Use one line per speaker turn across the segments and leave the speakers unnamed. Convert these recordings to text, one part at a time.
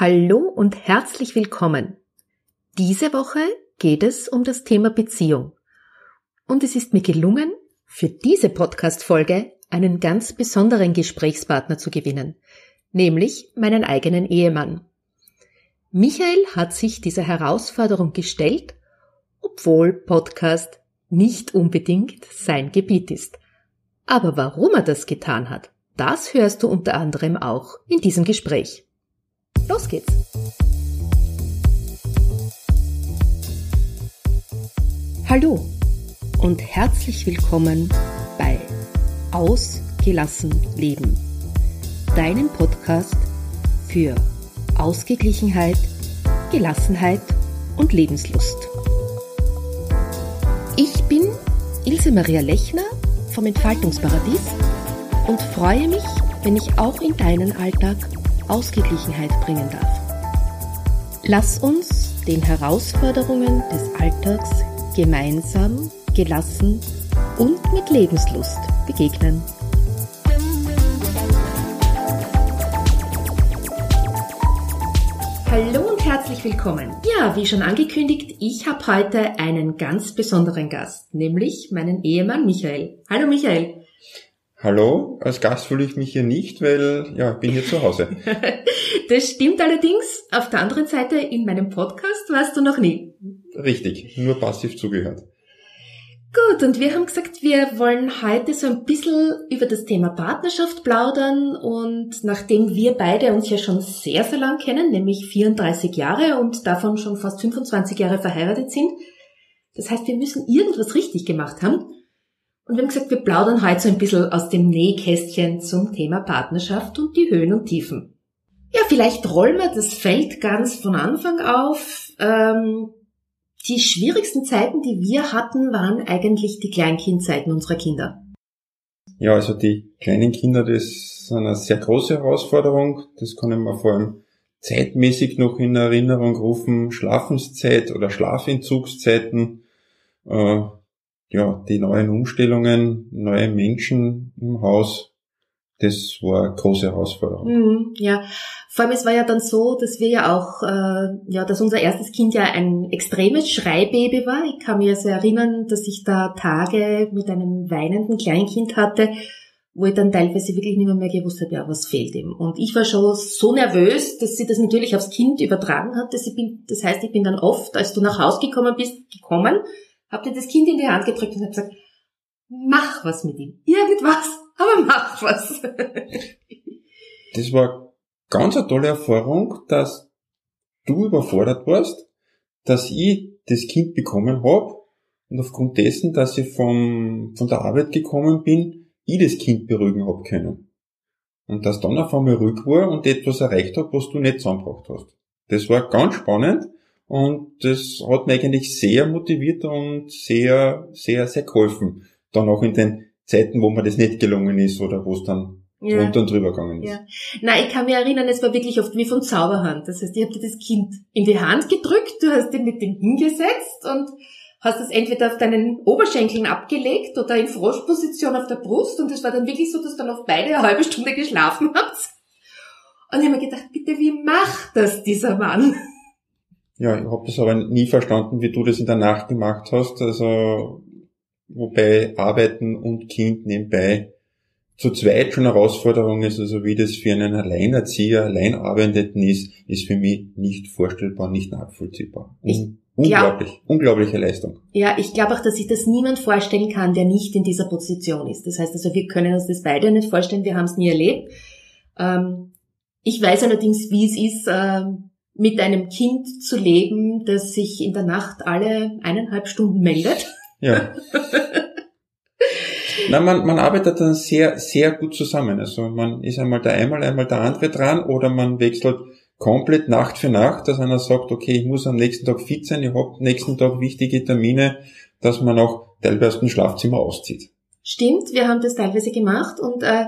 Hallo und herzlich willkommen. Diese Woche geht es um das Thema Beziehung. Und es ist mir gelungen, für diese Podcast-Folge einen ganz besonderen Gesprächspartner zu gewinnen, nämlich meinen eigenen Ehemann. Michael hat sich dieser Herausforderung gestellt, obwohl Podcast nicht unbedingt sein Gebiet ist. Aber warum er das getan hat, das hörst du unter anderem auch in diesem Gespräch. Los geht's! Hallo und herzlich willkommen bei Ausgelassen Leben, deinem Podcast für Ausgeglichenheit, Gelassenheit und Lebenslust. Ich bin Ilse Maria Lechner vom Entfaltungsparadies und freue mich, wenn ich auch in deinen Alltag Ausgeglichenheit bringen darf. Lass uns den Herausforderungen des Alltags gemeinsam, gelassen und mit Lebenslust begegnen. Hallo und herzlich willkommen. Ja, wie schon angekündigt, ich habe heute einen ganz besonderen Gast, nämlich meinen Ehemann Michael. Hallo Michael.
Hallo, als Gast fühle ich mich hier nicht, weil ja, ich bin hier zu Hause.
das stimmt allerdings. Auf der anderen Seite, in meinem Podcast warst du noch nie.
Richtig, nur passiv zugehört.
Gut, und wir haben gesagt, wir wollen heute so ein bisschen über das Thema Partnerschaft plaudern und nachdem wir beide uns ja schon sehr, sehr lang kennen, nämlich 34 Jahre und davon schon fast 25 Jahre verheiratet sind, das heißt, wir müssen irgendwas richtig gemacht haben und wir haben gesagt, wir plaudern heute so ein bisschen aus dem Nähkästchen zum Thema Partnerschaft und die Höhen und Tiefen. Ja, vielleicht rollen wir das Feld ganz von Anfang auf. Ähm, die schwierigsten Zeiten, die wir hatten, waren eigentlich die Kleinkindzeiten unserer Kinder.
Ja, also die kleinen Kinder, das ist eine sehr große Herausforderung. Das kann ich mir vor allem zeitmäßig noch in Erinnerung rufen. Schlafenszeit oder Schlafentzugszeiten. Äh, ja, die neuen Umstellungen, neue Menschen im Haus, das war eine große Herausforderung.
Mhm, ja, vor allem es war ja dann so, dass wir ja auch, äh, ja, dass unser erstes Kind ja ein extremes Schreibaby war. Ich kann mir also erinnern, dass ich da Tage mit einem weinenden Kleinkind hatte, wo ich dann teilweise wirklich nicht mehr, mehr gewusst habe, ja, was fehlt ihm. Und ich war schon so nervös, dass sie das natürlich aufs Kind übertragen hat. Dass ich bin, das heißt, ich bin dann oft, als du nach Hause gekommen bist, gekommen hab dir das Kind in die Hand gedrückt und hab gesagt, mach was mit ihm. Irgendwas, aber mach was.
das war ganz eine tolle Erfahrung, dass du überfordert warst, dass ich das Kind bekommen hab und aufgrund dessen, dass ich vom, von der Arbeit gekommen bin, ich das Kind beruhigen hab können. Und dass dann auf einmal ruhig war und etwas erreicht hat, was du nicht zusammengebracht hast. Das war ganz spannend und das hat mich eigentlich sehr motiviert und sehr, sehr, sehr geholfen. Dann auch in den Zeiten, wo mir das nicht gelungen ist oder wo es dann ja. runter und drüber gegangen ist. Ja.
Nein, ich kann mich erinnern, es war wirklich oft wie von Zauberhand. Das heißt, ich habe dir das Kind in die Hand gedrückt, du hast ihn mit dem hingesetzt und hast es entweder auf deinen Oberschenkeln abgelegt oder in Froschposition auf der Brust und es war dann wirklich so, dass du dann auf beide eine halbe Stunde geschlafen habt. Und ich habe mir gedacht, bitte, wie macht das dieser Mann?
Ja, ich habe das aber nie verstanden, wie du das in der Nacht gemacht hast. Also wobei Arbeiten und Kind nebenbei zu zweit schon eine Herausforderung ist, also wie das für einen Alleinerzieher, Alleinarbeitenden ist, ist für mich nicht vorstellbar, nicht nachvollziehbar. Ich Unglaublich, glaub, unglaubliche Leistung.
Ja, ich glaube auch, dass sich das niemand vorstellen kann, der nicht in dieser Position ist. Das heißt also, wir können uns das beide nicht vorstellen, wir haben es nie erlebt. Ähm, ich weiß allerdings, wie es ist, ähm, mit einem Kind zu leben, das sich in der Nacht alle eineinhalb Stunden meldet.
Ja. Na, man, man arbeitet dann sehr, sehr gut zusammen. Also man ist einmal der einmal, einmal der andere dran oder man wechselt komplett Nacht für Nacht, dass einer sagt, okay, ich muss am nächsten Tag fit sein, ich habe am nächsten Tag wichtige Termine, dass man auch teilweise ein Schlafzimmer auszieht.
Stimmt, wir haben das teilweise gemacht und äh,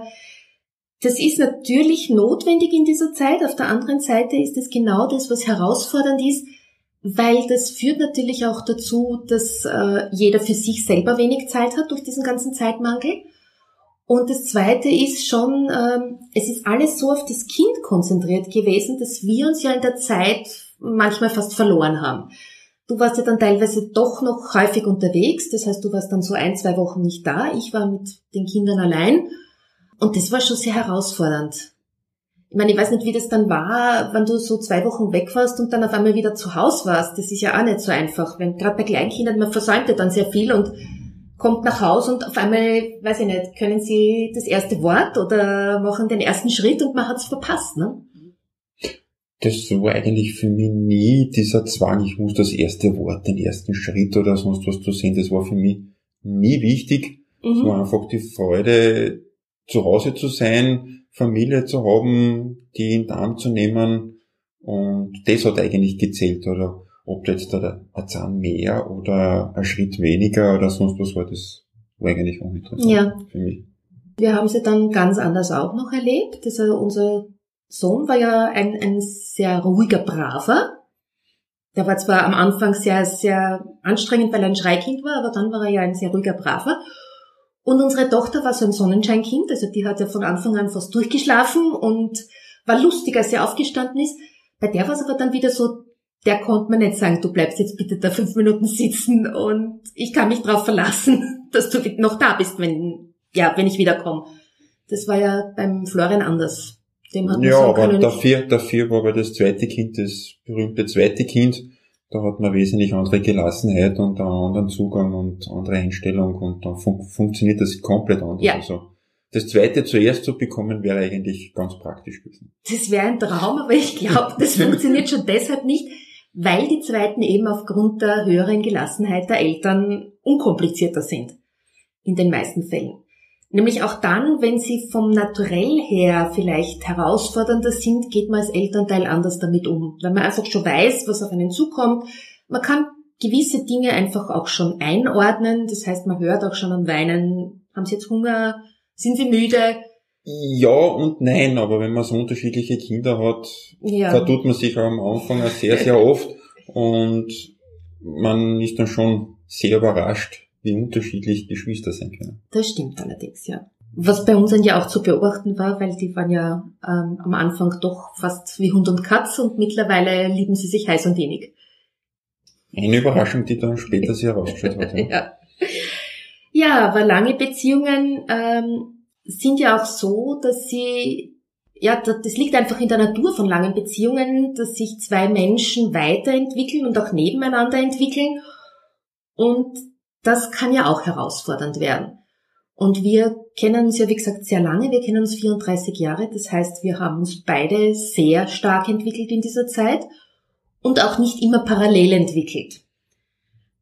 das ist natürlich notwendig in dieser Zeit. Auf der anderen Seite ist es genau das, was herausfordernd ist, weil das führt natürlich auch dazu, dass äh, jeder für sich selber wenig Zeit hat durch diesen ganzen Zeitmangel. Und das Zweite ist schon, ähm, es ist alles so auf das Kind konzentriert gewesen, dass wir uns ja in der Zeit manchmal fast verloren haben. Du warst ja dann teilweise doch noch häufig unterwegs, das heißt, du warst dann so ein, zwei Wochen nicht da. Ich war mit den Kindern allein und das war schon sehr herausfordernd. Ich meine, ich weiß nicht, wie das dann war, wenn du so zwei Wochen weg warst und dann auf einmal wieder zu Hause warst. Das ist ja auch nicht so einfach. Wenn gerade bei Kleinkindern, man versäumt ja dann sehr viel und kommt nach Hause und auf einmal, weiß ich nicht, können sie das erste Wort oder machen den ersten Schritt und man hat's verpasst, ne?
Das war eigentlich für mich nie dieser Zwang, ich muss das erste Wort, den ersten Schritt oder sonst was zu sehen. Das war für mich nie wichtig. Mhm. Es war einfach die Freude, zu Hause zu sein, Familie zu haben, die in den Arm zu nehmen. Und das hat eigentlich gezählt, oder ob jetzt da ein Zahn mehr oder ein Schritt weniger oder sonst was war, das war eigentlich uninteressant ja. für mich.
Wir haben sie dann ganz anders auch noch erlebt. Also unser Sohn war ja ein, ein sehr ruhiger, braver. Der war zwar am Anfang sehr, sehr anstrengend, weil er ein Schreikind war, aber dann war er ja ein sehr ruhiger, braver. Und unsere Tochter war so ein Sonnenscheinkind, also die hat ja von Anfang an fast durchgeschlafen und war lustig, als sie aufgestanden ist. Bei der war es aber dann wieder so, der konnte mir nicht sagen, du bleibst jetzt bitte da fünf Minuten sitzen und ich kann mich drauf verlassen, dass du noch da bist, wenn, ja, wenn ich wiederkomme. Das war ja beim Florian anders.
Dem hat man ja, aber dafür, dafür war aber das zweite Kind, das berühmte zweite Kind, da hat man wesentlich andere Gelassenheit und einen anderen Zugang und andere Einstellung und dann fun funktioniert das komplett anders. Ja. Also das zweite zuerst zu bekommen, wäre eigentlich ganz praktisch gewesen.
Das wäre ein Traum, aber ich glaube, das funktioniert schon deshalb nicht, weil die zweiten eben aufgrund der höheren Gelassenheit der Eltern unkomplizierter sind. In den meisten Fällen. Nämlich auch dann, wenn sie vom Naturell her vielleicht herausfordernder sind, geht man als Elternteil anders damit um. Weil man einfach schon weiß, was auf einen zukommt. Man kann gewisse Dinge einfach auch schon einordnen. Das heißt, man hört auch schon am Weinen, haben sie jetzt Hunger, sind sie müde?
Ja und nein, aber wenn man so unterschiedliche Kinder hat, ja. tut man sich am Anfang sehr, sehr oft und man ist dann schon sehr überrascht, wie unterschiedlich Geschwister sein können.
Das stimmt allerdings, ja. Was bei uns dann ja auch zu beobachten war, weil die waren ja ähm, am Anfang doch fast wie Hund und Katz und mittlerweile lieben sie sich heiß und wenig.
Eine Überraschung, die dann später sie herausgestellt hat. Ja.
ja. ja, aber lange Beziehungen ähm, sind ja auch so, dass sie, ja, das liegt einfach in der Natur von langen Beziehungen, dass sich zwei Menschen weiterentwickeln und auch nebeneinander entwickeln. Und das kann ja auch herausfordernd werden. Und wir kennen uns ja, wie gesagt, sehr lange. Wir kennen uns 34 Jahre. Das heißt, wir haben uns beide sehr stark entwickelt in dieser Zeit und auch nicht immer parallel entwickelt.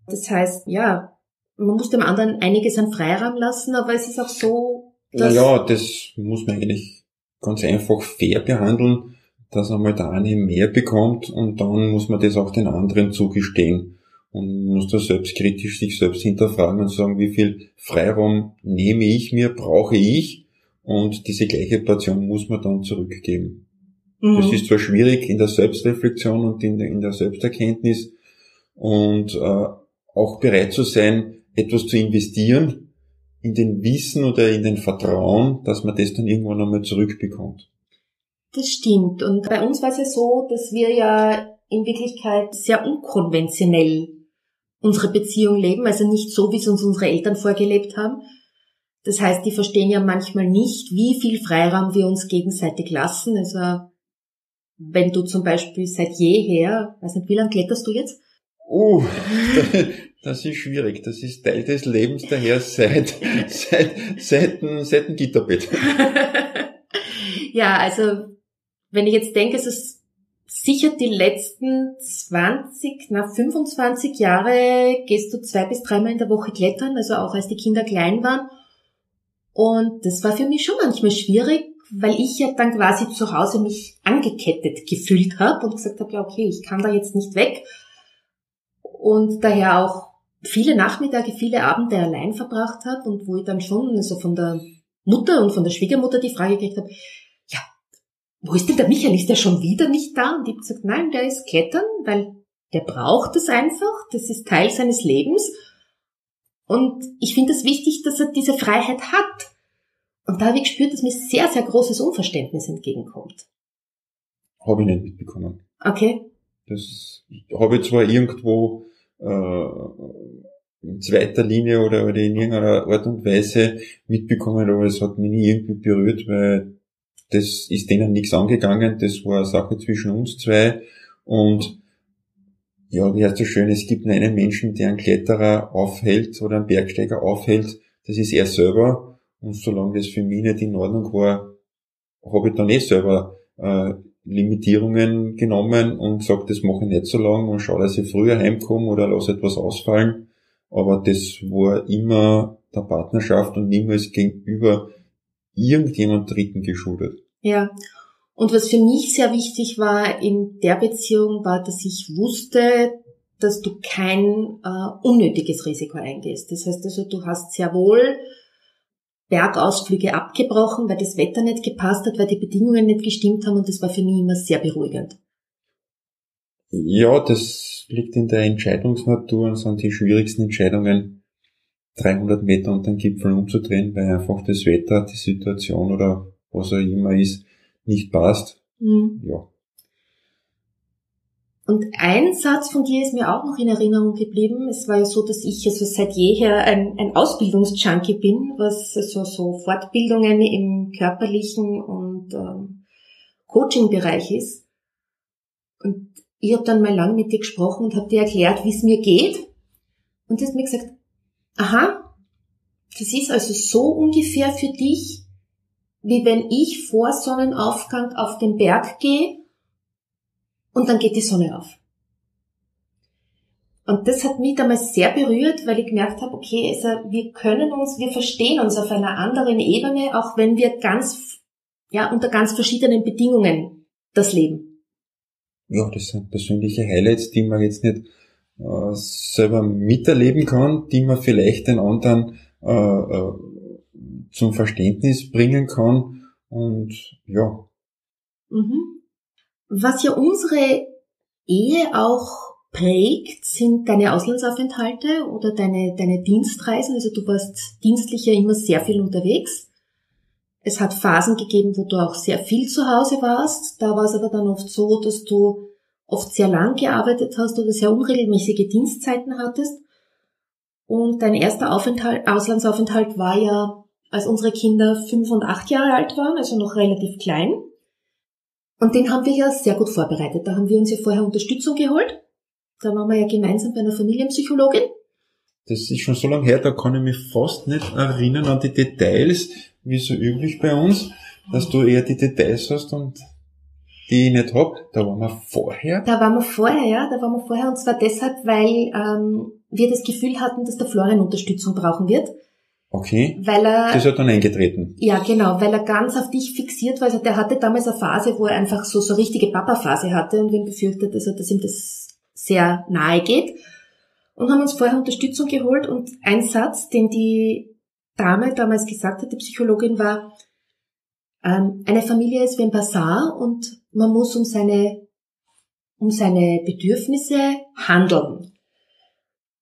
Das heißt, ja, man muss dem anderen einiges an Freiraum lassen, aber es ist auch so,
dass... Naja, das muss man eigentlich ganz einfach fair behandeln, dass einmal der eine mehr bekommt und dann muss man das auch den anderen zugestehen und muss da selbstkritisch sich selbst hinterfragen und sagen, wie viel Freiraum nehme ich mir, brauche ich und diese gleiche Portion muss man dann zurückgeben. Mhm. Das ist zwar schwierig in der Selbstreflexion und in der, in der Selbsterkenntnis und äh, auch bereit zu sein, etwas zu investieren in den Wissen oder in den Vertrauen, dass man das dann irgendwann einmal zurückbekommt.
Das stimmt. Und bei uns war es ja so, dass wir ja in Wirklichkeit sehr unkonventionell unsere Beziehung leben, also nicht so, wie es uns unsere Eltern vorgelebt haben. Das heißt, die verstehen ja manchmal nicht, wie viel Freiraum wir uns gegenseitig lassen. Also wenn du zum Beispiel seit jeher, weiß nicht, wie lange kletterst du jetzt?
Uh, das ist schwierig. Das ist Teil des Lebens daher seit, seit, seit, seit dem Gitterbett.
ja, also wenn ich jetzt denke, es ist sicher die letzten 20, na 25 Jahre gehst du zwei bis dreimal in der Woche klettern, also auch als die Kinder klein waren. Und das war für mich schon manchmal schwierig, weil ich ja dann quasi zu Hause mich angekettet gefühlt habe und gesagt habe, ja okay, ich kann da jetzt nicht weg. Und daher auch viele Nachmittage, viele Abende allein verbracht habe und wo ich dann schon also von der Mutter und von der Schwiegermutter die Frage gekriegt habe, wo ist denn der Michael? Ist der schon wieder nicht da? Und ich habe gesagt, nein, der ist klettern, weil der braucht es einfach. Das ist Teil seines Lebens. Und ich finde es wichtig, dass er diese Freiheit hat. Und da habe ich gespürt, dass mir sehr, sehr großes Unverständnis entgegenkommt.
Habe ich nicht mitbekommen.
Okay.
Das habe ich zwar irgendwo äh, in zweiter Linie oder, oder in irgendeiner Art und Weise mitbekommen, aber es hat mich nie irgendwie berührt, weil das ist denen nichts angegangen, das war eine Sache zwischen uns zwei und ja, wie heißt das schön, es gibt einen Menschen, der einen Kletterer aufhält oder einen Bergsteiger aufhält, das ist er selber und solange das für mich nicht in Ordnung war, habe ich dann eh selber äh, Limitierungen genommen und gesagt, das mache ich nicht so lang und schaue, dass ich früher heimkomme oder lasse etwas ausfallen. Aber das war immer der Partnerschaft und niemals gegenüber irgendjemand Dritten geschuldet.
Ja. Und was für mich sehr wichtig war in der Beziehung, war, dass ich wusste, dass du kein äh, unnötiges Risiko eingehst. Das heißt also, du hast sehr wohl Bergausflüge abgebrochen, weil das Wetter nicht gepasst hat, weil die Bedingungen nicht gestimmt haben und das war für mich immer sehr beruhigend.
Ja, das liegt in der Entscheidungsnatur und sind die schwierigsten Entscheidungen, 300 Meter unter den Gipfel umzudrehen, weil einfach das Wetter, die Situation oder was auch immer ist, nicht passt. Mhm. Ja,
und ein Satz von dir ist mir auch noch in Erinnerung geblieben. Es war ja so, dass ich also seit jeher ein, ein Ausbildungsjunkie bin, was also so Fortbildungen im körperlichen und ähm, Coaching-Bereich ist. Und ich habe dann mal lang mit dir gesprochen und habe dir erklärt, wie es mir geht. Und du hast mir gesagt, aha, das ist also so ungefähr für dich, wie wenn ich vor Sonnenaufgang auf den Berg gehe und dann geht die Sonne auf. Und das hat mich damals sehr berührt, weil ich gemerkt habe, okay, also wir können uns, wir verstehen uns auf einer anderen Ebene, auch wenn wir ganz, ja, unter ganz verschiedenen Bedingungen das leben.
Ja, das sind persönliche Highlights, die man jetzt nicht äh, selber miterleben kann, die man vielleicht den anderen äh, äh, zum Verständnis bringen kann. Und ja.
Mhm. Was ja unsere Ehe auch prägt, sind deine Auslandsaufenthalte oder deine, deine Dienstreisen. Also du warst dienstlich ja immer sehr viel unterwegs. Es hat Phasen gegeben, wo du auch sehr viel zu Hause warst. Da war es aber dann oft so, dass du oft sehr lang gearbeitet hast oder sehr unregelmäßige Dienstzeiten hattest. Und dein erster Aufenthalt, Auslandsaufenthalt war ja, als unsere Kinder fünf und acht Jahre alt waren, also noch relativ klein. Und den haben wir ja sehr gut vorbereitet. Da haben wir uns ja vorher Unterstützung geholt. Da waren wir ja gemeinsam bei einer Familienpsychologin.
Das ist schon so lange her, da kann ich mich fast nicht erinnern an die Details, wie so üblich bei uns, dass du eher die Details hast und die ich nicht hab. Da waren wir vorher.
Da waren wir vorher, ja, da waren wir vorher und zwar deshalb, weil ähm, wir das Gefühl hatten, dass der Florian Unterstützung brauchen wird.
Okay.
Weil er,
das hat dann eingetreten.
Ja, genau, weil er ganz auf dich fixiert war. Also der hatte damals eine Phase, wo er einfach so, so richtige Papa-Phase hatte und wir haben befürchtet, also, dass ihm das sehr nahe geht. Und haben uns vorher Unterstützung geholt und ein Satz, den die Dame damals gesagt hat, die Psychologin, war, eine Familie ist wie ein Bazar und man muss um seine, um seine Bedürfnisse handeln.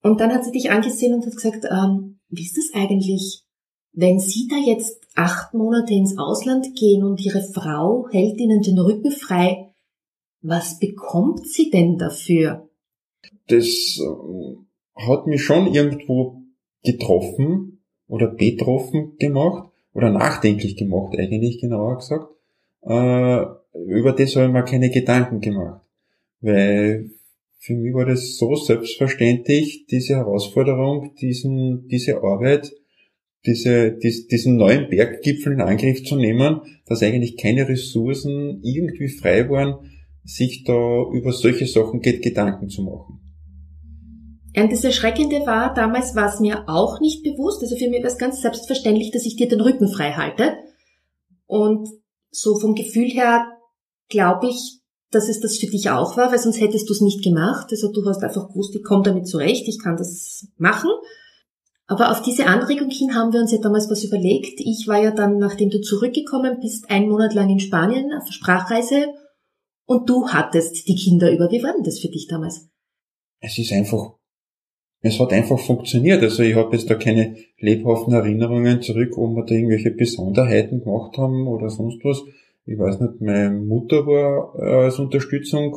Und dann hat sie dich angesehen und hat gesagt, ähm, wie ist das eigentlich, wenn Sie da jetzt acht Monate ins Ausland gehen und Ihre Frau hält Ihnen den Rücken frei, was bekommt sie denn dafür?
Das äh, hat mich schon irgendwo getroffen oder betroffen gemacht oder nachdenklich gemacht eigentlich genauer gesagt. Äh, über das habe ich mir keine Gedanken gemacht, weil für mich war das so selbstverständlich, diese Herausforderung, diesen, diese Arbeit, diese, dies, diesen neuen Berggipfel in Angriff zu nehmen, dass eigentlich keine Ressourcen irgendwie frei waren, sich da über solche Sachen geht, Gedanken zu machen.
Und das Erschreckende war, damals war es mir auch nicht bewusst, also für mich war es ganz selbstverständlich, dass ich dir den Rücken frei halte. Und so vom Gefühl her glaube ich, dass es das für dich auch war, weil sonst hättest du es nicht gemacht. Also du hast einfach gewusst, ich komme damit zurecht, ich kann das machen. Aber auf diese Anregung hin haben wir uns ja damals was überlegt. Ich war ja dann, nachdem du zurückgekommen bist, einen Monat lang in Spanien auf Sprachreise und du hattest die Kinder über. Wie war denn das für dich damals?
Es ist einfach es hat einfach funktioniert. Also ich habe jetzt da keine lebhaften Erinnerungen zurück, ob wir da irgendwelche Besonderheiten gemacht haben oder sonst was. Ich weiß nicht, meine Mutter war äh, als Unterstützung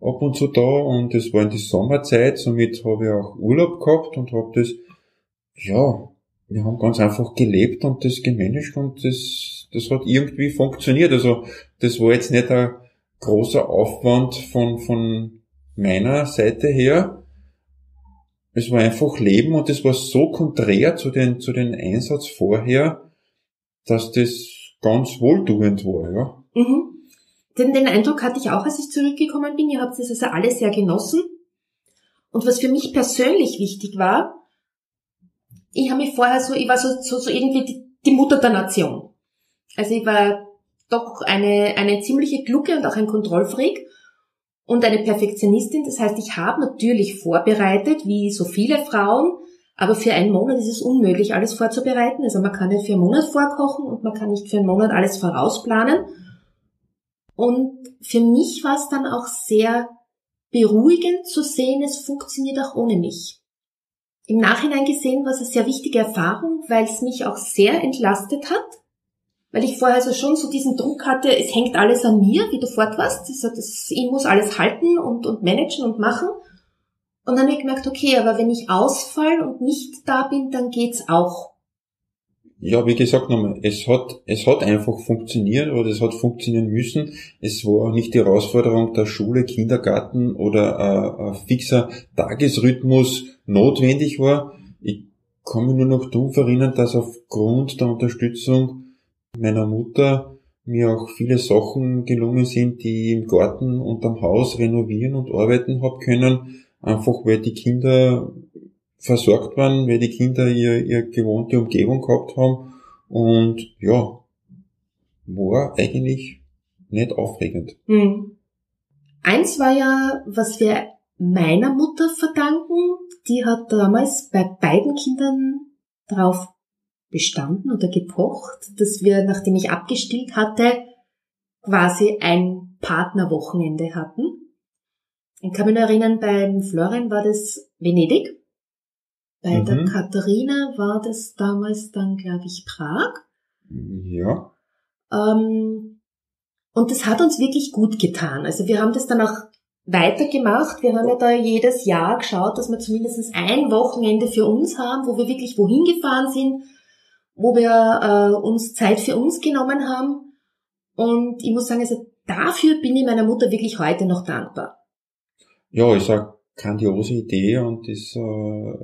ab und zu da und es war in die Sommerzeit, somit habe ich auch Urlaub gehabt und habe das, ja, wir haben ganz einfach gelebt und das gemanagt und das, das hat irgendwie funktioniert. Also das war jetzt nicht ein großer Aufwand von, von meiner Seite her. Es war einfach Leben und es war so konträr zu den, zu den Einsatz vorher, dass das ganz wohltuend war, ja.
Mhm. Denn den Eindruck hatte ich auch, als ich zurückgekommen bin. Ihr habt das also alle sehr genossen. Und was für mich persönlich wichtig war, ich habe mich vorher so, ich war so, so, so irgendwie die, die Mutter der Nation. Also ich war doch eine, eine ziemliche Glucke und auch ein Kontrollfreak und eine Perfektionistin. Das heißt, ich habe natürlich vorbereitet, wie so viele Frauen, aber für einen Monat ist es unmöglich, alles vorzubereiten. Also man kann nicht für einen Monat vorkochen und man kann nicht für einen Monat alles vorausplanen. Und für mich war es dann auch sehr beruhigend zu sehen, es funktioniert auch ohne mich. Im Nachhinein gesehen war es eine sehr wichtige Erfahrung, weil es mich auch sehr entlastet hat, weil ich vorher also schon so diesen Druck hatte, es hängt alles an mir, wie du fort warst. Also das, ich muss alles halten und, und managen und machen. Und dann habe ich gemerkt, okay, aber wenn ich ausfall und nicht da bin, dann geht's auch.
Ja, wie gesagt nochmal, es hat, es hat einfach funktioniert oder es hat funktionieren müssen. Es war nicht die Herausforderung der Schule, Kindergarten oder ein, ein fixer Tagesrhythmus notwendig war. Ich kann mich nur noch dumpf erinnern, dass aufgrund der Unterstützung meiner Mutter mir auch viele Sachen gelungen sind, die im Garten und am Haus renovieren und arbeiten hab können, einfach weil die Kinder versorgt waren, weil die Kinder ihr, ihr gewohnte Umgebung gehabt haben und ja, war eigentlich nicht aufregend.
Hm. Eins war ja, was wir meiner Mutter verdanken, die hat damals bei beiden Kindern darauf bestanden oder gepocht, dass wir, nachdem ich abgestillt hatte, quasi ein Partnerwochenende hatten. Ich kann mich noch erinnern, beim Florian war das Venedig. Bei mhm. der Katharina war das damals dann, glaube ich, Prag.
Ja.
Ähm, und das hat uns wirklich gut getan. Also wir haben das dann auch weitergemacht. Wir haben ja da jedes Jahr geschaut, dass wir zumindest ein Wochenende für uns haben, wo wir wirklich wohin gefahren sind, wo wir äh, uns Zeit für uns genommen haben. Und ich muss sagen, also dafür bin ich meiner Mutter wirklich heute noch dankbar.
Ja, ich sag grandiose Idee und ist äh,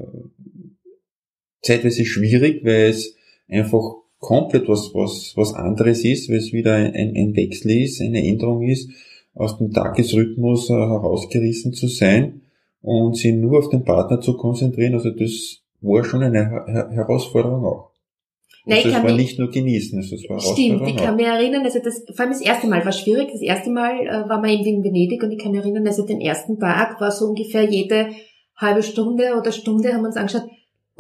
zeitweise schwierig, weil es einfach komplett was, was, was anderes ist, weil es wieder ein, ein Wechsel ist, eine Änderung ist, aus dem Tagesrhythmus äh, herausgerissen zu sein und sich nur auf den Partner zu konzentrieren. Also das war schon eine Her Herausforderung auch. Nein, also es war nicht nur genießen, es war
Stimmt, ich kann mich erinnern, also das, vor allem das erste Mal war schwierig. Das erste Mal äh, war man eben in Venedig und ich kann mich erinnern, also den ersten Tag war so ungefähr jede halbe Stunde oder Stunde haben wir uns angeschaut,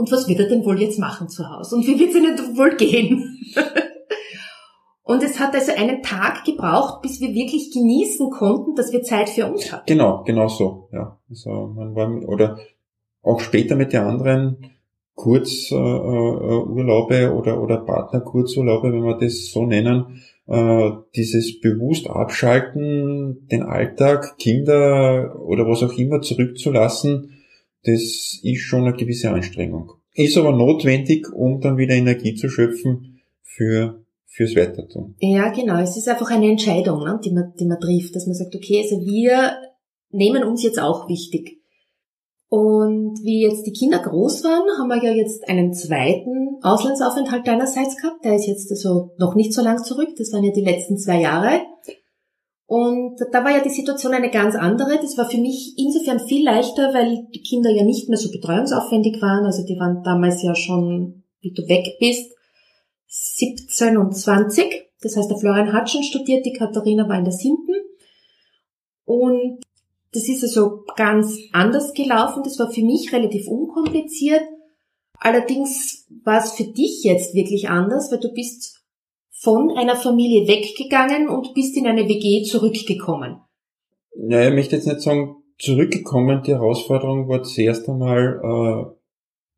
und was wird er denn wohl jetzt machen zu Hause? Und wie wird es ihnen wohl gehen? und es hat also einen Tag gebraucht, bis wir wirklich genießen konnten, dass wir Zeit für uns hatten.
Genau, genau so, ja. Also man war, oder auch später mit den anderen Kurzurlaube äh, oder, oder Partnerkurzurlaube, wenn wir das so nennen, äh, dieses bewusst abschalten, den Alltag, Kinder oder was auch immer zurückzulassen, das ist schon eine gewisse Anstrengung. Ist aber notwendig, um dann wieder Energie zu schöpfen für fürs Weitertun.
Ja, genau. Es ist einfach eine Entscheidung, ne, die, man, die man trifft, dass man sagt, okay, also wir nehmen uns jetzt auch wichtig. Und wie jetzt die Kinder groß waren, haben wir ja jetzt einen zweiten Auslandsaufenthalt deinerseits gehabt. Der ist jetzt also noch nicht so lang zurück. Das waren ja die letzten zwei Jahre. Und da war ja die Situation eine ganz andere. Das war für mich insofern viel leichter, weil die Kinder ja nicht mehr so betreuungsaufwendig waren. Also die waren damals ja schon, wie du weg bist, 17 und 20. Das heißt, der Florian hat schon studiert, die Katharina war in der siebten. Und das ist also ganz anders gelaufen. Das war für mich relativ unkompliziert. Allerdings war es für dich jetzt wirklich anders, weil du bist von einer Familie weggegangen und bist in eine WG zurückgekommen.
Naja, ich möchte jetzt nicht sagen zurückgekommen, die Herausforderung war zuerst einmal äh,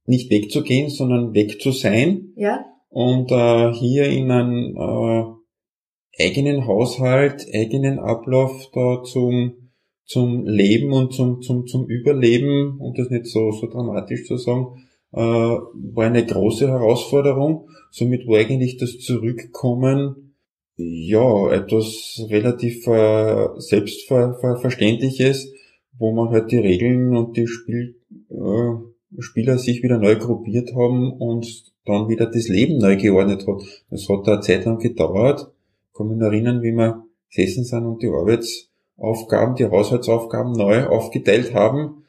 nicht wegzugehen, sondern weg zu sein.
Ja.
Und äh, hier in einen äh, eigenen Haushalt, eigenen Ablauf da zum, zum Leben und zum, zum, zum Überleben, um das nicht so, so dramatisch zu sagen, äh, war eine große Herausforderung. Somit war eigentlich das Zurückkommen ja etwas relativ äh, selbstverständliches, wo man halt die Regeln und die Spiel, äh, Spieler sich wieder neu gruppiert haben und dann wieder das Leben neu geordnet hat. Das hat da eine Zeit lang gedauert. Ich kann mich erinnern, wie wir gesessen sind und die Arbeitsaufgaben, die Haushaltsaufgaben neu aufgeteilt haben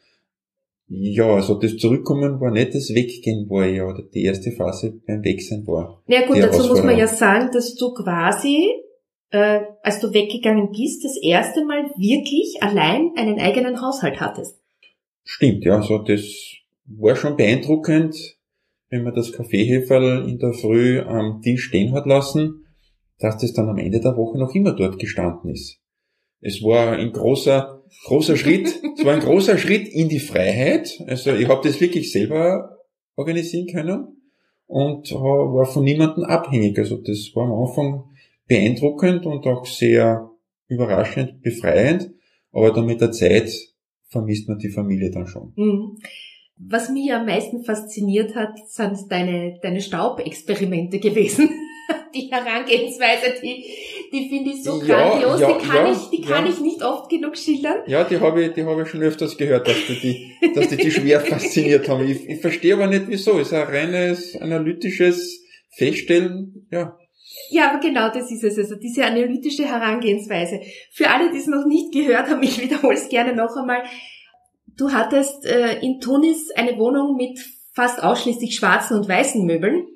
ja, also das Zurückkommen war nicht das Weggehen war ja, oder die erste Phase beim Wegsein war.
Ja gut, dazu muss man ja sagen, dass du quasi, äh, als du weggegangen bist, das erste Mal wirklich allein einen eigenen Haushalt hattest.
Stimmt, ja, also das war schon beeindruckend, wenn man das Kaffeeheferl in der Früh am Tisch stehen hat lassen, dass das dann am Ende der Woche noch immer dort gestanden ist. Es war ein großer großer Schritt, es war ein großer Schritt in die Freiheit. Also ich habe das wirklich selber organisieren können und war von niemandem abhängig. Also das war am Anfang beeindruckend und auch sehr überraschend, befreiend. Aber dann mit der Zeit vermisst man die Familie dann schon.
Mhm. Was mich am meisten fasziniert hat, sind deine, deine Staubexperimente gewesen. Die Herangehensweise, die, die finde ich so ja, grandios, ja, die kann, ja, ich, die kann ich nicht oft genug schildern.
Ja, die habe ich, die habe ich schon öfters gehört, dass die, die, dass die, die schwer fasziniert haben. Ich, ich verstehe aber nicht wieso. Es ist ein reines analytisches Feststellen, ja.
Ja, aber genau das ist es, also diese analytische Herangehensweise. Für alle, die es noch nicht gehört haben, ich wiederhole es gerne noch einmal. Du hattest äh, in Tunis eine Wohnung mit fast ausschließlich schwarzen und weißen Möbeln.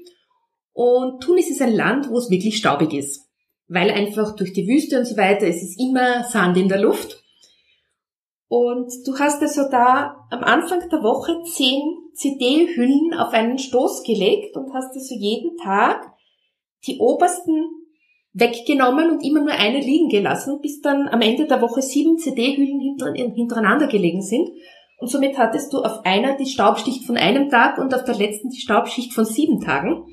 Und Tunis ist ein Land, wo es wirklich staubig ist weil einfach durch die Wüste und so weiter, es ist immer Sand in der Luft. Und du hast also da am Anfang der Woche zehn CD-Hüllen auf einen Stoß gelegt und hast also jeden Tag die obersten weggenommen und immer nur eine liegen gelassen, bis dann am Ende der Woche sieben CD-Hüllen hintereinander gelegen sind. Und somit hattest du auf einer die Staubschicht von einem Tag und auf der letzten die Staubschicht von sieben Tagen.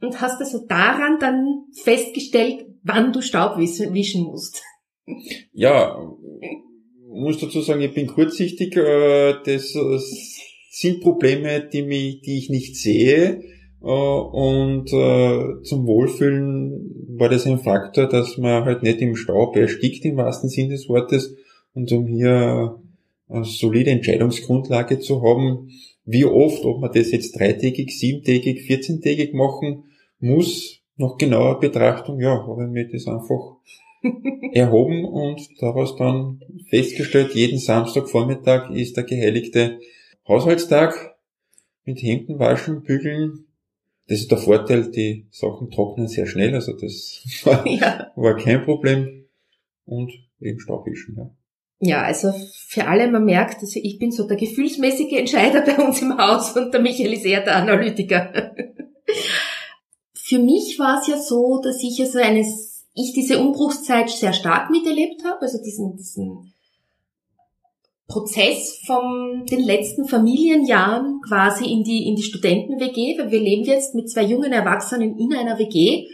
Und hast also daran dann festgestellt, wann du Staub wischen musst.
Ja, muss dazu sagen, ich bin kurzsichtig. Äh, das sind Probleme, die, mich, die ich nicht sehe. Äh, und äh, zum Wohlfühlen war das ein Faktor, dass man halt nicht im Staub erstickt im wahrsten Sinn des Wortes. Und um hier eine solide Entscheidungsgrundlage zu haben, wie oft, ob man das jetzt dreitägig, siebentägig, vierzehntägig machen muss, nach genauer Betrachtung, ja, habe ich mir das einfach erhoben und daraus dann festgestellt, jeden Samstagvormittag ist der geheiligte Haushaltstag mit Hemden waschen, bügeln. Das ist der Vorteil, die Sachen trocknen sehr schnell, also das war, ja. war kein Problem. Und eben Staubwischen, ja.
Ja, also für alle, man merkt, also ich bin so der gefühlsmäßige Entscheider bei uns im Haus und der Michael ist eher der Analytiker. Für mich war es ja so, dass ich also eine, ich diese Umbruchszeit sehr stark miterlebt habe, also diesen, diesen Prozess von den letzten Familienjahren quasi in die, in die Studenten-WG, weil wir leben jetzt mit zwei jungen Erwachsenen in einer WG,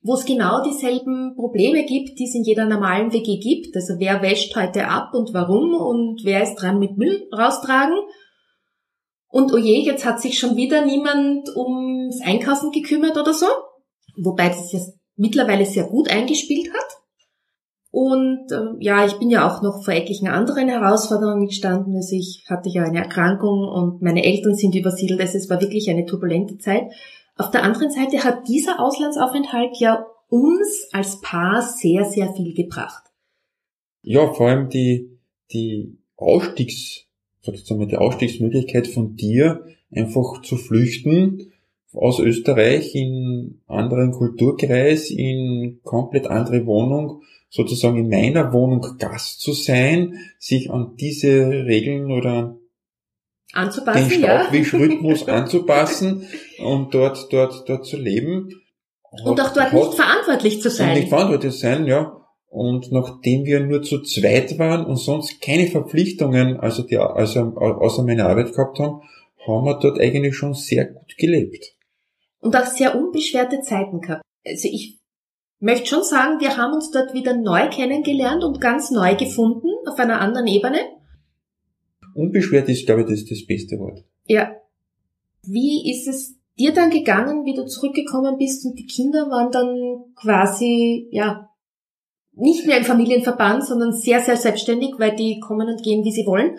wo es genau dieselben Probleme gibt, die es in jeder normalen WG gibt. Also wer wäscht heute ab und warum und wer ist dran mit Müll raustragen. Und oje, oh jetzt hat sich schon wieder niemand ums Einkaufen gekümmert oder so. Wobei das jetzt mittlerweile sehr gut eingespielt hat. Und äh, ja, ich bin ja auch noch vor etlichen anderen Herausforderungen gestanden. Also ich hatte ja eine Erkrankung und meine Eltern sind übersiedelt. Also es war wirklich eine turbulente Zeit. Auf der anderen Seite hat dieser Auslandsaufenthalt ja uns als Paar sehr, sehr viel gebracht.
Ja, vor allem die, die Ausstiegs sozusagen die Ausstiegsmöglichkeit von dir, einfach zu flüchten aus Österreich in anderen Kulturkreis, in komplett andere Wohnung, sozusagen in meiner Wohnung Gast zu sein, sich an diese Regeln oder
anzupassen,
den Staubwischrhythmus ja. anzupassen und dort, dort, dort zu leben.
Und auch dort nicht verantwortlich zu sein.
Und nicht verantwortlich zu sein, ja. Und nachdem wir nur zu zweit waren und sonst keine Verpflichtungen, also die, also außer meiner Arbeit gehabt haben, haben wir dort eigentlich schon sehr gut gelebt.
Und auch sehr unbeschwerte Zeiten gehabt. Also ich möchte schon sagen, wir haben uns dort wieder neu kennengelernt und ganz neu gefunden auf einer anderen Ebene.
Unbeschwert ist, glaube ich, das, das beste Wort.
Ja. Wie ist es dir dann gegangen, wie du zurückgekommen bist und die Kinder waren dann quasi, ja, nicht mehr im Familienverband, sondern sehr, sehr selbstständig, weil die kommen und gehen, wie sie wollen?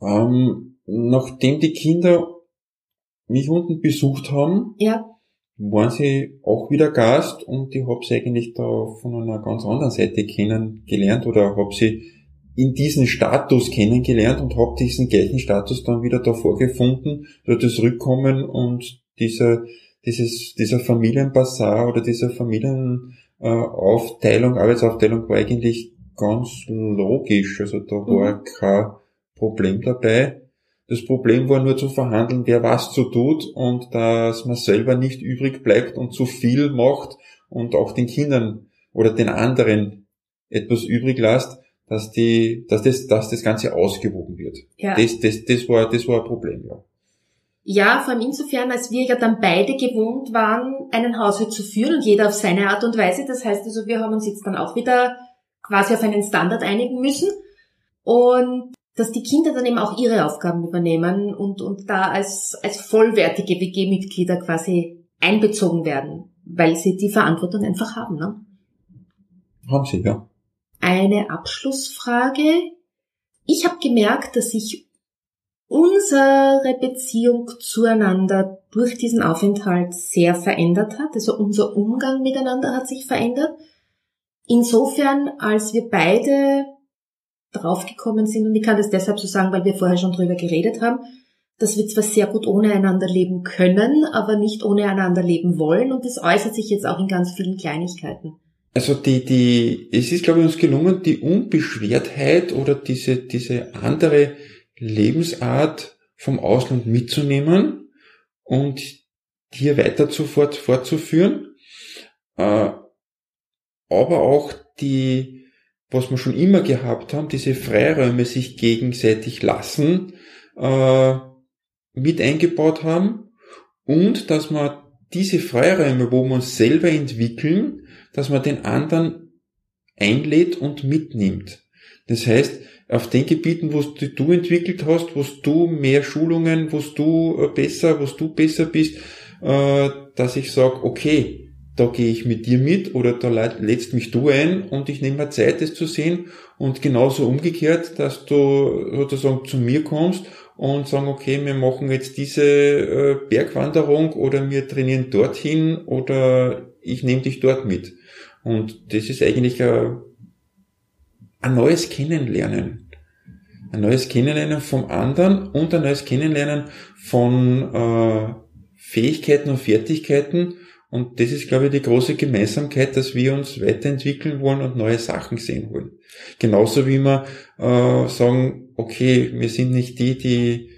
Ähm, nachdem die Kinder mich unten besucht haben,
ja.
waren sie auch wieder Gast und ich habe sie eigentlich da von einer ganz anderen Seite kennengelernt oder habe sie in diesen Status kennengelernt und habe diesen gleichen Status dann wieder davor gefunden, oder das Rückkommen und dieser, dieses, dieser Familienbasar oder dieser Familienaufteilung, Arbeitsaufteilung war eigentlich ganz logisch. Also da war mhm. kein Problem dabei. Das Problem war nur zu verhandeln, wer was zu tut und dass man selber nicht übrig bleibt und zu viel macht und auch den Kindern oder den anderen etwas übrig lässt, dass die, dass das, dass das Ganze ausgewogen wird. Ja. Das, das, das war, das war ein Problem, ja.
Ja, vor allem insofern, als wir ja dann beide gewohnt waren, einen Haushalt zu führen und jeder auf seine Art und Weise. Das heißt also, wir haben uns jetzt dann auch wieder quasi auf einen Standard einigen müssen. Und dass die Kinder dann eben auch ihre Aufgaben übernehmen und, und da als, als vollwertige WG-Mitglieder quasi einbezogen werden, weil sie die Verantwortung einfach haben. Ne?
Haben sie, ja.
Eine Abschlussfrage. Ich habe gemerkt, dass ich unsere Beziehung zueinander durch diesen Aufenthalt sehr verändert hat. Also unser Umgang miteinander hat sich verändert. Insofern, als wir beide draufgekommen sind, und ich kann das deshalb so sagen, weil wir vorher schon drüber geredet haben, dass wir zwar sehr gut ohne einander leben können, aber nicht ohne einander leben wollen, und das äußert sich jetzt auch in ganz vielen Kleinigkeiten.
Also die, die, es ist, glaube ich, uns gelungen, die Unbeschwertheit oder diese, diese andere Lebensart vom Ausland mitzunehmen und hier weiter sofort fortzuführen, äh, aber auch die, was wir schon immer gehabt haben, diese Freiräume sich gegenseitig lassen, äh, mit eingebaut haben und dass man diese Freiräume, wo wir uns selber entwickeln, dass man den anderen einlädt und mitnimmt. Das heißt, auf den Gebieten, wo du entwickelt hast, wo du mehr Schulungen, wo du äh, besser, wo du besser bist, äh, dass ich sage, okay, da gehe ich mit dir mit oder da lädst mich du ein und ich nehme mir Zeit, das zu sehen und genauso umgekehrt, dass du sozusagen zu mir kommst und sagen, okay, wir machen jetzt diese äh, Bergwanderung oder wir trainieren dorthin oder ich nehme dich dort mit. Und das ist eigentlich ein ein neues Kennenlernen. Ein neues Kennenlernen vom anderen und ein neues Kennenlernen von äh, Fähigkeiten und Fertigkeiten. Und das ist, glaube ich, die große Gemeinsamkeit, dass wir uns weiterentwickeln wollen und neue Sachen sehen wollen. Genauso wie wir äh, sagen, okay, wir sind nicht die, die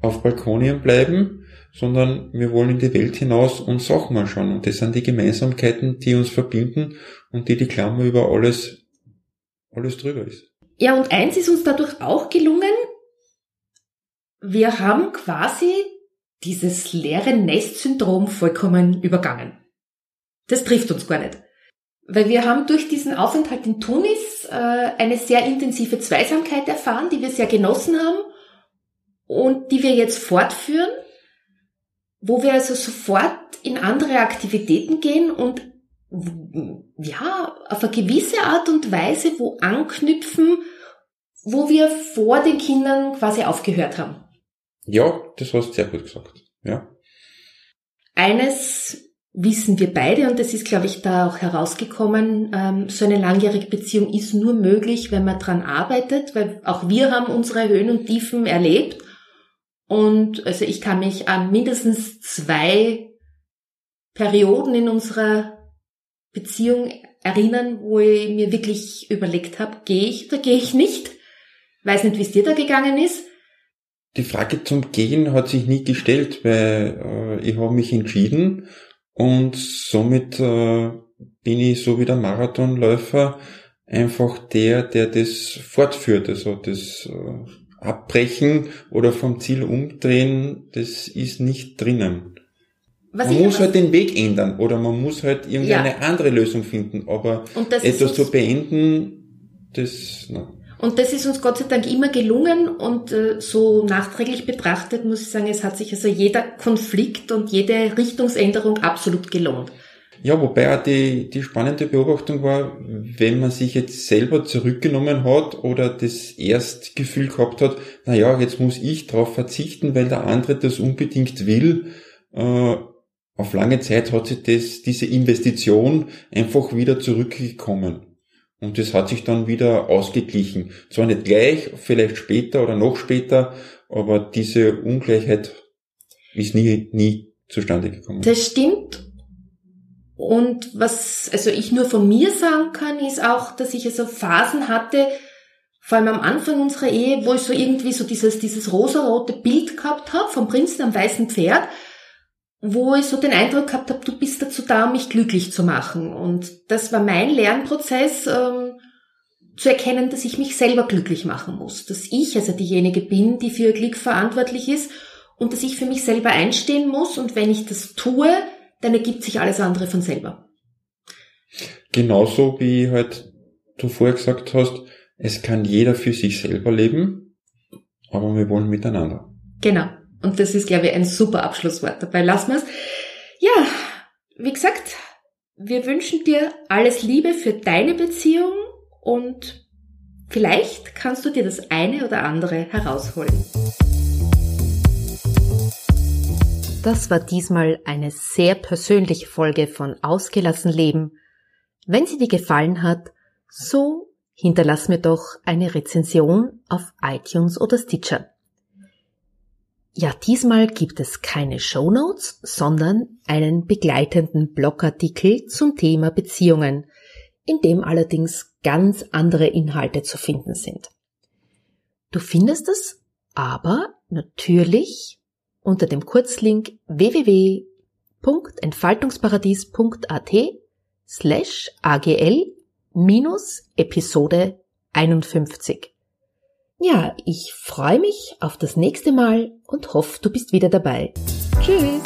auf Balkonien bleiben, sondern wir wollen in die Welt hinaus und Sachen anschauen. Und das sind die Gemeinsamkeiten, die uns verbinden und die die Klammer über alles alles drüber ist.
Ja, und eins ist uns dadurch auch gelungen. Wir haben quasi dieses leere Nest-Syndrom vollkommen übergangen. Das trifft uns gar nicht. Weil wir haben durch diesen Aufenthalt in Tunis äh, eine sehr intensive Zweisamkeit erfahren, die wir sehr genossen haben und die wir jetzt fortführen, wo wir also sofort in andere Aktivitäten gehen und ja, auf eine gewisse Art und Weise wo anknüpfen, wo wir vor den Kindern quasi aufgehört haben.
Ja, das hast du sehr gut gesagt. Ja.
Eines wissen wir beide, und das ist, glaube ich, da auch herausgekommen, ähm, so eine langjährige Beziehung ist nur möglich, wenn man dran arbeitet, weil auch wir haben unsere Höhen und Tiefen erlebt. Und also ich kann mich an mindestens zwei Perioden in unserer Beziehung erinnern, wo ich mir wirklich überlegt habe, gehe ich oder gehe ich nicht? Weiß nicht, wie es dir da gegangen ist.
Die Frage zum Gehen hat sich nie gestellt, weil äh, ich habe mich entschieden und somit äh, bin ich so wie der Marathonläufer einfach der, der das fortführt, also das äh, Abbrechen oder vom Ziel umdrehen, das ist nicht drinnen. Was man muss halt den Weg ändern oder man muss halt irgendwie ja. andere Lösung finden, aber etwas zu beenden, das... Na.
Und das ist uns Gott sei Dank immer gelungen und äh, so nachträglich betrachtet muss ich sagen, es hat sich also jeder Konflikt und jede Richtungsänderung absolut gelohnt.
Ja, wobei auch die, die spannende Beobachtung war, wenn man sich jetzt selber zurückgenommen hat oder das Erstgefühl gehabt hat, na ja, jetzt muss ich darauf verzichten, weil der andere das unbedingt will, äh, auf lange Zeit hat sich das, diese Investition einfach wieder zurückgekommen. Und das hat sich dann wieder ausgeglichen. Zwar nicht gleich, vielleicht später oder noch später, aber diese Ungleichheit ist nie, nie zustande gekommen.
Das stimmt. Und was, also ich nur von mir sagen kann, ist auch, dass ich also Phasen hatte, vor allem am Anfang unserer Ehe, wo ich so irgendwie so dieses, dieses rosarote Bild gehabt habe vom Prinzen am weißen Pferd, wo ich so den Eindruck gehabt habe, du bist dazu da, um mich glücklich zu machen. Und das war mein Lernprozess, ähm, zu erkennen, dass ich mich selber glücklich machen muss. Dass ich also diejenige bin, die für ihr Glück verantwortlich ist und dass ich für mich selber einstehen muss. Und wenn ich das tue, dann ergibt sich alles andere von selber.
Genauso wie halt du vorher gesagt hast, es kann jeder für sich selber leben, aber wir wollen miteinander.
Genau. Und das ist, glaube ich, ein super Abschlusswort. Dabei lassen wir es. Ja, wie gesagt, wir wünschen dir alles Liebe für deine Beziehung und vielleicht kannst du dir das eine oder andere herausholen. Das war diesmal eine sehr persönliche Folge von Ausgelassen Leben. Wenn sie dir gefallen hat, so hinterlass mir doch eine Rezension auf iTunes oder Stitcher. Ja, diesmal gibt es keine Show Notes, sondern einen begleitenden Blogartikel zum Thema Beziehungen, in dem allerdings ganz andere Inhalte zu finden sind. Du findest es aber natürlich unter dem Kurzlink www.entfaltungsparadies.at slash agl minus Episode 51. Ja, ich freue mich auf das nächste Mal und hoffe, du bist wieder dabei. Tschüss!